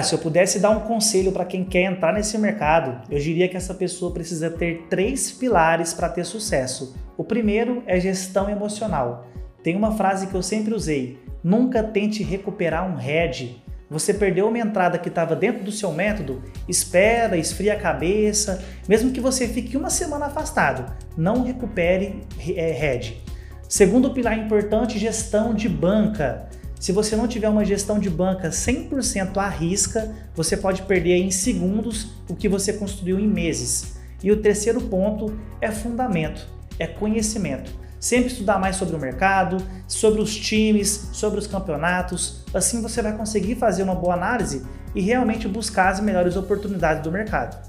Se eu pudesse dar um conselho para quem quer entrar nesse mercado, eu diria que essa pessoa precisa ter três pilares para ter sucesso. O primeiro é gestão emocional. Tem uma frase que eu sempre usei: nunca tente recuperar um head. Você perdeu uma entrada que estava dentro do seu método, espera, esfria a cabeça, mesmo que você fique uma semana afastado, não recupere é, head. Segundo pilar importante, gestão de banca. Se você não tiver uma gestão de banca 100% à risca, você pode perder em segundos o que você construiu em meses. E o terceiro ponto é fundamento, é conhecimento. Sempre estudar mais sobre o mercado, sobre os times, sobre os campeonatos. Assim você vai conseguir fazer uma boa análise e realmente buscar as melhores oportunidades do mercado.